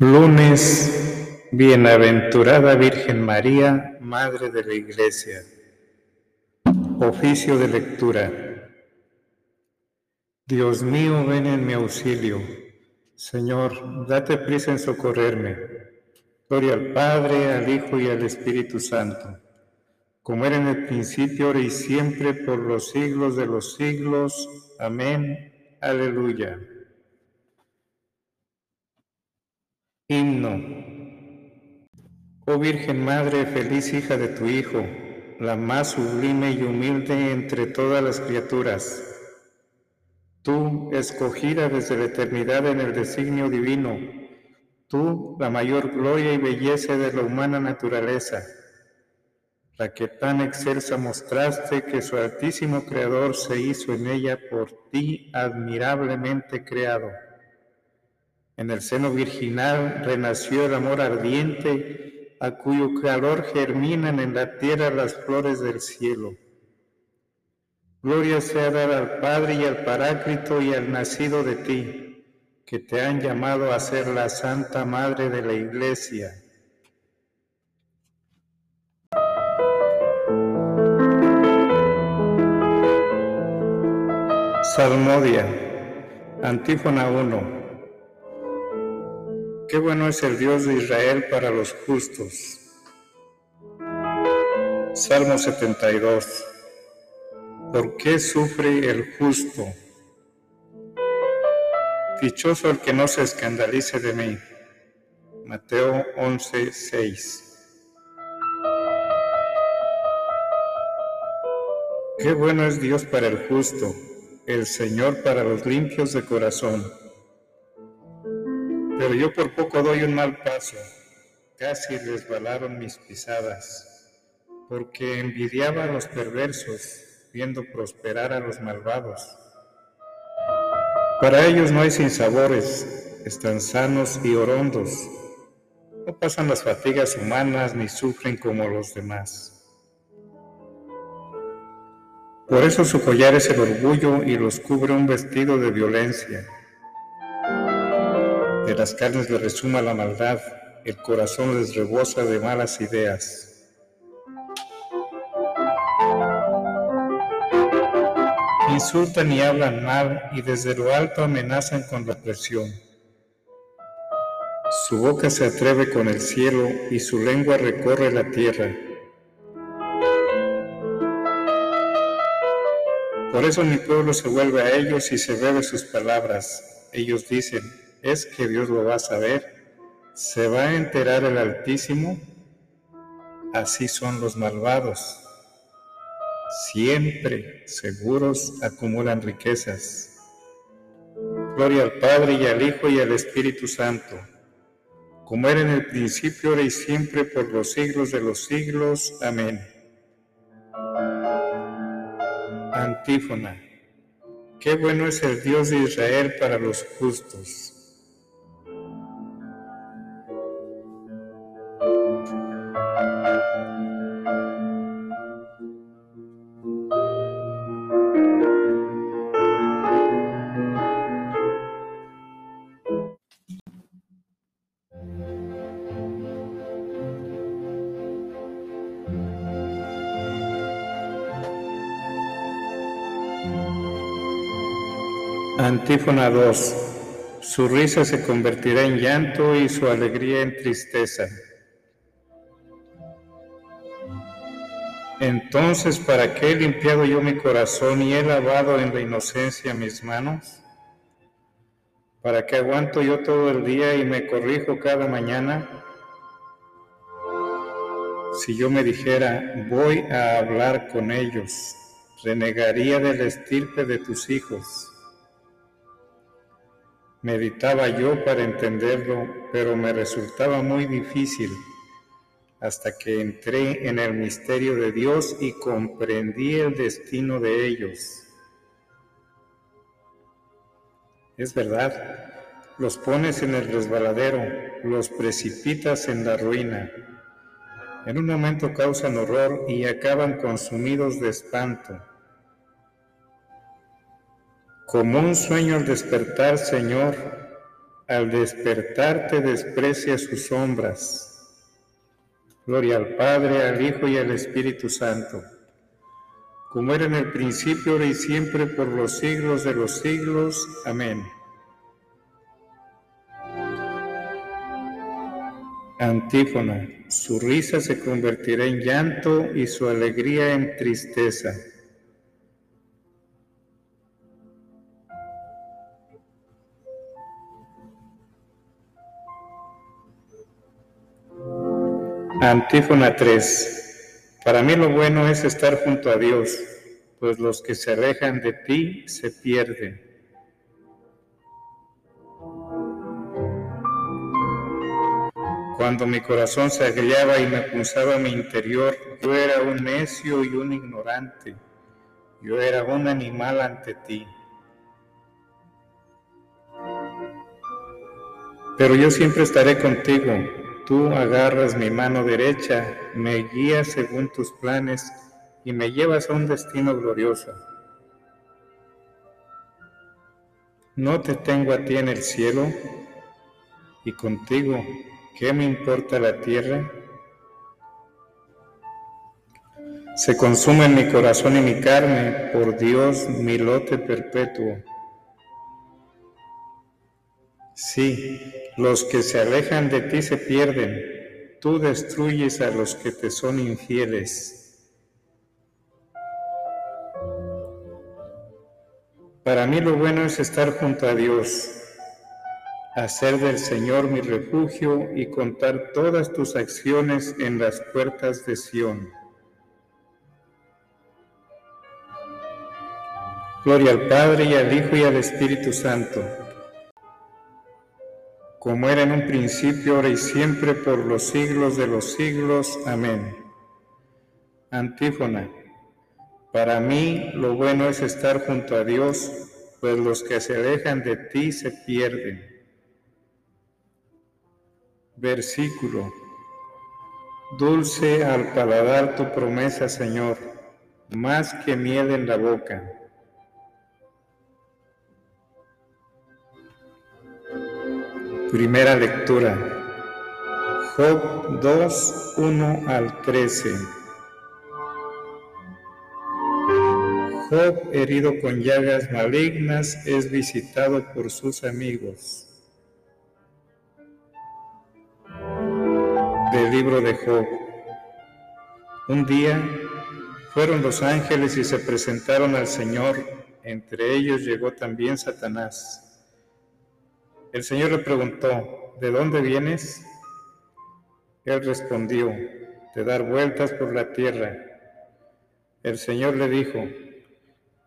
Lunes, Bienaventurada Virgen María, Madre de la Iglesia. Oficio de lectura. Dios mío, ven en mi auxilio. Señor, date prisa en socorrerme. Gloria al Padre, al Hijo y al Espíritu Santo, como era en el principio, ahora y siempre, por los siglos de los siglos. Amén. Aleluya. Himno. Oh Virgen Madre, feliz hija de tu Hijo, la más sublime y humilde entre todas las criaturas. Tú, escogida desde la eternidad en el designio divino, tú, la mayor gloria y belleza de la humana naturaleza, la que tan excelsa mostraste que su altísimo Creador se hizo en ella por ti admirablemente creado en el seno virginal renació el amor ardiente, a cuyo calor germinan en la tierra las flores del cielo. Gloria sea dar al Padre y al Paráclito y al nacido de ti, que te han llamado a ser la Santa Madre de la Iglesia. Salmodia, Antífona 1. Qué bueno es el Dios de Israel para los justos. Salmo 72. ¿Por qué sufre el justo? Dichoso el que no se escandalice de mí. Mateo 11, 6. Qué bueno es Dios para el justo, el Señor para los limpios de corazón pero yo por poco doy un mal paso, casi resbalaron mis pisadas, porque envidiaba a los perversos, viendo prosperar a los malvados. Para ellos no hay sinsabores, están sanos y orondos, no pasan las fatigas humanas ni sufren como los demás. Por eso su collar es el orgullo y los cubre un vestido de violencia de las carnes le resuma la maldad, el corazón les rebosa de malas ideas. Insultan y hablan mal y desde lo alto amenazan con la presión. Su boca se atreve con el cielo y su lengua recorre la tierra. Por eso mi pueblo se vuelve a ellos y se bebe sus palabras. Ellos dicen, es que Dios lo va a saber. Se va a enterar el Altísimo. Así son los malvados. Siempre seguros acumulan riquezas. Gloria al Padre y al Hijo y al Espíritu Santo, como era en el principio, ahora y siempre, por los siglos de los siglos. Amén. Antífona. Qué bueno es el Dios de Israel para los justos Antífona 2. Su risa se convertirá en llanto y su alegría en tristeza. Entonces, ¿para qué he limpiado yo mi corazón y he lavado en la inocencia mis manos? ¿Para qué aguanto yo todo el día y me corrijo cada mañana? Si yo me dijera, voy a hablar con ellos, renegaría del estirpe de tus hijos Meditaba yo para entenderlo, pero me resultaba muy difícil hasta que entré en el misterio de Dios y comprendí el destino de ellos. Es verdad, los pones en el resbaladero, los precipitas en la ruina. En un momento causan horror y acaban consumidos de espanto. Como un sueño al despertar, Señor, al despertar te desprecia sus sombras. Gloria al Padre, al Hijo y al Espíritu Santo, como era en el principio, ahora y siempre, por los siglos de los siglos. Amén. Antífona, su risa se convertirá en llanto y su alegría en tristeza. Antífona 3. Para mí lo bueno es estar junto a Dios, pues los que se alejan de ti se pierden. Cuando mi corazón se agriaba y me punzaba mi interior, yo era un necio y un ignorante. Yo era un animal ante ti. Pero yo siempre estaré contigo. Tú agarras mi mano derecha, me guías según tus planes y me llevas a un destino glorioso. No te tengo a ti en el cielo y contigo ¿Qué me importa la tierra? Se consume mi corazón y mi carne, por Dios, mi lote perpetuo. Sí, los que se alejan de ti se pierden, tú destruyes a los que te son infieles. Para mí lo bueno es estar junto a Dios hacer del Señor mi refugio y contar todas tus acciones en las puertas de Sión. Gloria al Padre y al Hijo y al Espíritu Santo, como era en un principio, ahora y siempre, por los siglos de los siglos. Amén. Antífona. Para mí lo bueno es estar junto a Dios, pues los que se alejan de ti se pierden. Versículo. Dulce al paladar tu promesa, Señor, más que miel en la boca. Primera lectura. Job 2, 1 al 13. Job, herido con llagas malignas, es visitado por sus amigos. del libro de Job. Un día fueron los ángeles y se presentaron al Señor, entre ellos llegó también Satanás. El Señor le preguntó, ¿de dónde vienes? Él respondió, de dar vueltas por la tierra. El Señor le dijo,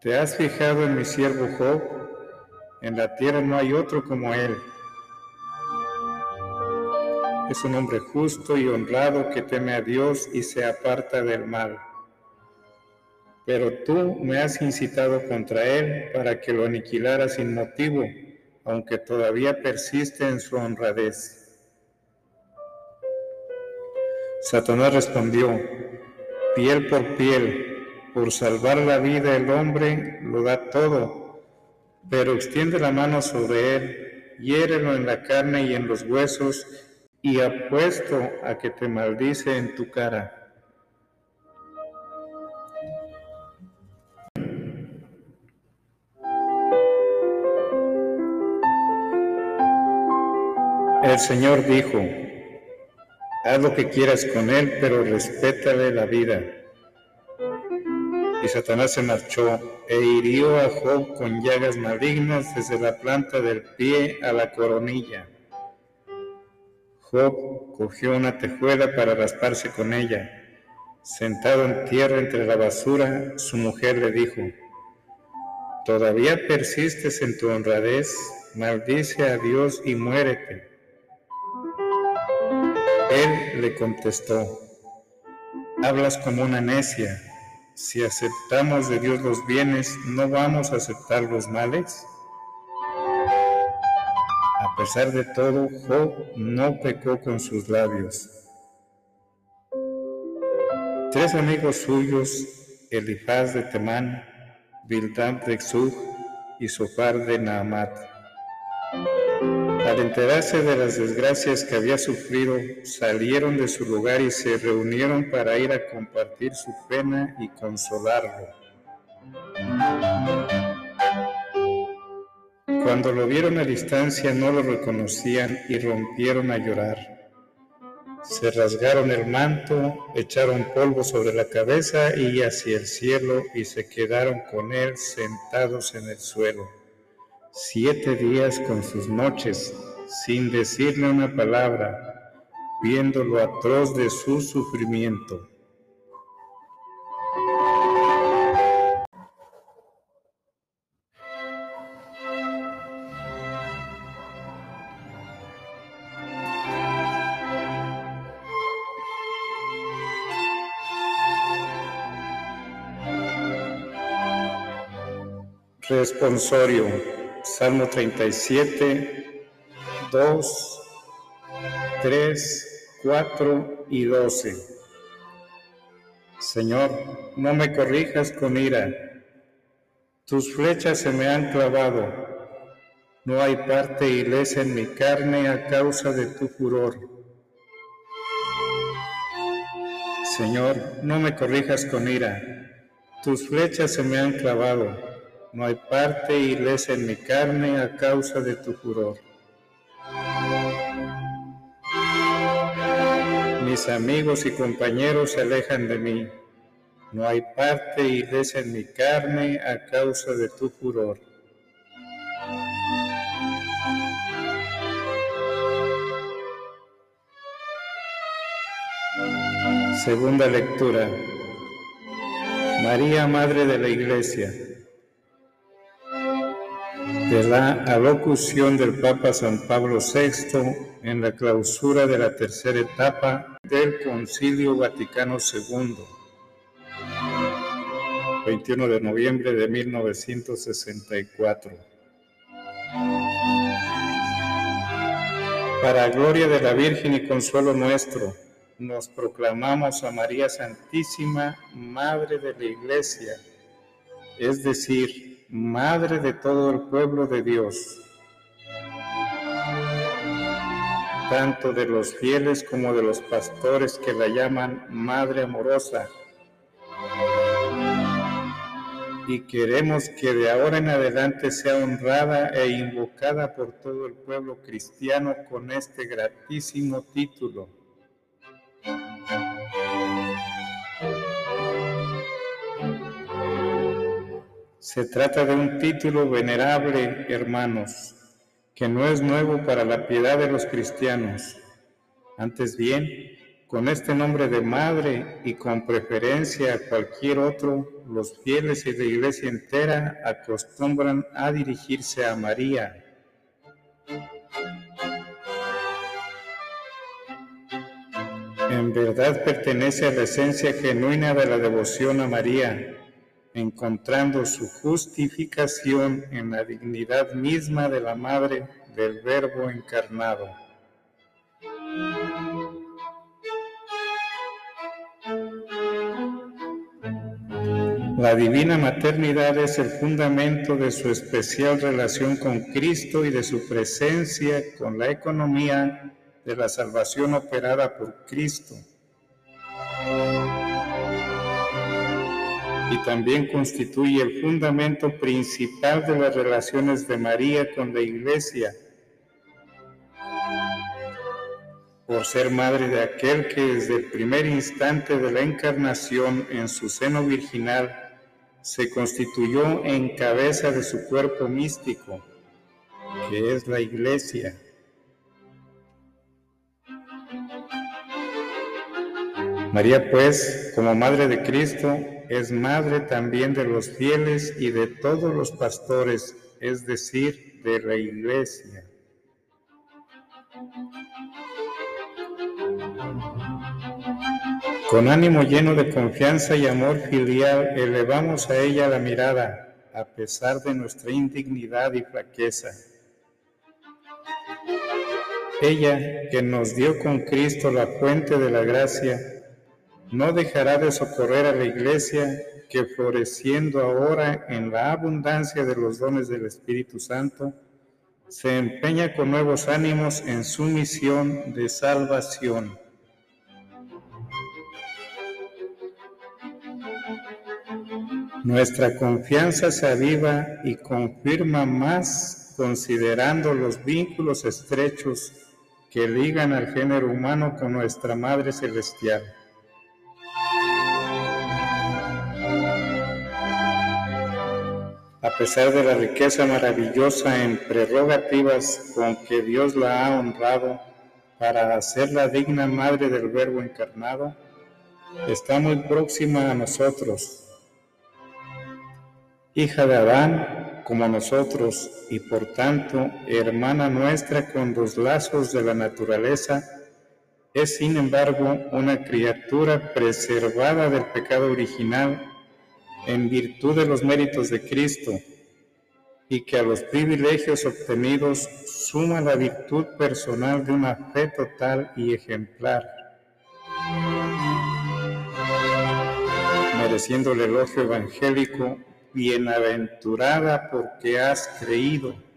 ¿te has fijado en mi siervo Job? En la tierra no hay otro como él es un hombre justo y honrado que teme a Dios y se aparta del mal. Pero tú me has incitado contra él para que lo aniquilara sin motivo, aunque todavía persiste en su honradez. Satanás respondió, piel por piel, por salvar la vida el hombre lo da todo, pero extiende la mano sobre él, hiérelo en la carne y en los huesos, y apuesto a que te maldice en tu cara. El Señor dijo, haz lo que quieras con él, pero respétale la vida. Y Satanás se marchó e hirió a Job con llagas malignas desde la planta del pie a la coronilla. Job cogió una tejuela para rasparse con ella. Sentado en tierra entre la basura, su mujer le dijo, ¿todavía persistes en tu honradez? Maldice a Dios y muérete. Él le contestó, hablas como una necia. Si aceptamos de Dios los bienes, ¿no vamos a aceptar los males? A pesar de todo, Job no pecó con sus labios. Tres amigos suyos, Elifaz de Temán, Bildad de y Sofar de Naamat, Al enterarse de las desgracias que había sufrido, salieron de su lugar y se reunieron para ir a compartir su pena y consolarlo. Cuando lo vieron a distancia no lo reconocían y rompieron a llorar. Se rasgaron el manto, echaron polvo sobre la cabeza y hacia el cielo y se quedaron con él sentados en el suelo. Siete días con sus noches, sin decirle una palabra, viendo lo atroz de su sufrimiento. Responsorio, Salmo 37, 2, 3, 4 y 12. Señor, no me corrijas con ira, tus flechas se me han clavado, no hay parte ilesa en mi carne a causa de tu furor. Señor, no me corrijas con ira, tus flechas se me han clavado no hay parte ilesa en mi carne a causa de tu furor. Mis amigos y compañeros se alejan de mí. No hay parte ilesa en mi carne a causa de tu furor. Segunda lectura. María, Madre de la Iglesia de la alocución del Papa San Pablo VI en la clausura de la tercera etapa del Concilio Vaticano II, 21 de noviembre de 1964. Para gloria de la Virgen y consuelo nuestro, nos proclamamos a María Santísima, Madre de la Iglesia, es decir, Madre de todo el pueblo de Dios, tanto de los fieles como de los pastores que la llaman Madre amorosa. Y queremos que de ahora en adelante sea honrada e invocada por todo el pueblo cristiano con este gratísimo título. Se trata de un título venerable, hermanos, que no es nuevo para la piedad de los cristianos. Antes bien, con este nombre de madre y con preferencia a cualquier otro, los fieles y la iglesia entera acostumbran a dirigirse a María. En verdad pertenece a la esencia genuina de la devoción a María encontrando su justificación en la dignidad misma de la Madre del Verbo encarnado. La divina maternidad es el fundamento de su especial relación con Cristo y de su presencia con la economía de la salvación operada por Cristo y también constituye el fundamento principal de las relaciones de María con la Iglesia, por ser madre de aquel que desde el primer instante de la encarnación en su seno virginal se constituyó en cabeza de su cuerpo místico, que es la Iglesia. María, pues, como Madre de Cristo, es madre también de los fieles y de todos los pastores, es decir, de la iglesia. Con ánimo lleno de confianza y amor filial, elevamos a ella la mirada, a pesar de nuestra indignidad y flaqueza. Ella, que nos dio con Cristo la fuente de la gracia, no dejará de socorrer a la iglesia que floreciendo ahora en la abundancia de los dones del Espíritu Santo, se empeña con nuevos ánimos en su misión de salvación. Nuestra confianza se aviva y confirma más considerando los vínculos estrechos que ligan al género humano con nuestra Madre Celestial. A pesar de la riqueza maravillosa en prerrogativas con que Dios la ha honrado para hacerla digna madre del Verbo encarnado, está muy próxima a nosotros hija de Adán como nosotros y por tanto hermana nuestra con los lazos de la naturaleza, es sin embargo una criatura preservada del pecado original en virtud de los méritos de Cristo y que a los privilegios obtenidos suma la virtud personal de una fe total y ejemplar, mereciendo el elogio evangélico bienaventurada porque has creído.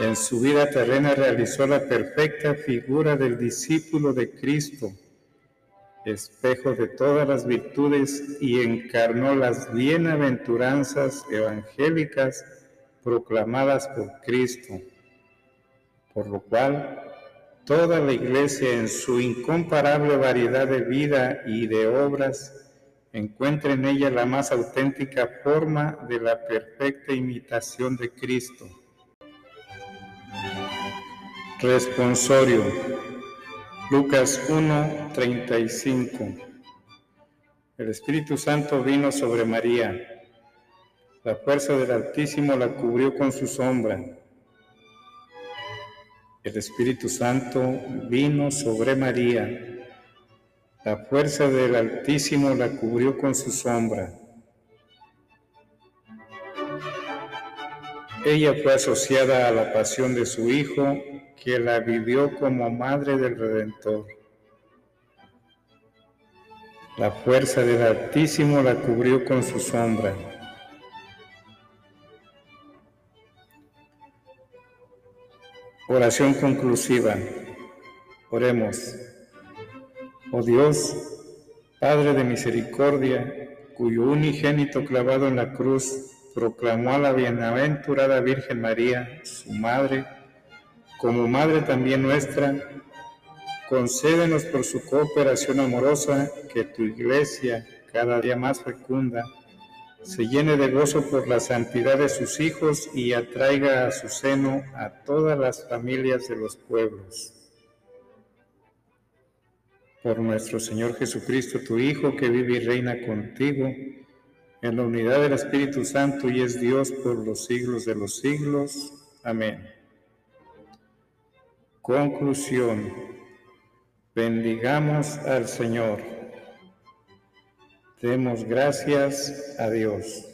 En su vida terrena realizó la perfecta figura del discípulo de Cristo, espejo de todas las virtudes, y encarnó las bienaventuranzas evangélicas proclamadas por Cristo, por lo cual toda la iglesia en su incomparable variedad de vida y de obras encuentra en ella la más auténtica forma de la perfecta imitación de Cristo. Responsorio. Lucas 1:35. El Espíritu Santo vino sobre María. La fuerza del Altísimo la cubrió con su sombra el Espíritu Santo vino sobre María. La fuerza del Altísimo la cubrió con su sombra. Ella fue asociada a la pasión de su Hijo, que la vivió como madre del Redentor. La fuerza del Altísimo la cubrió con su sombra. Oración conclusiva. Oremos. Oh Dios, Padre de misericordia, cuyo unigénito clavado en la cruz proclamó a la bienaventurada Virgen María, su Madre, como Madre también nuestra, concédenos por su cooperación amorosa que tu Iglesia, cada día más fecunda, se llene de gozo por la santidad de sus hijos y atraiga a su seno a todas las familias de los pueblos. Por nuestro Señor Jesucristo, tu Hijo, que vive y reina contigo, en la unidad del Espíritu Santo y es Dios por los siglos de los siglos. Amén. Conclusión. Bendigamos al Señor. Demos gracias a Dios.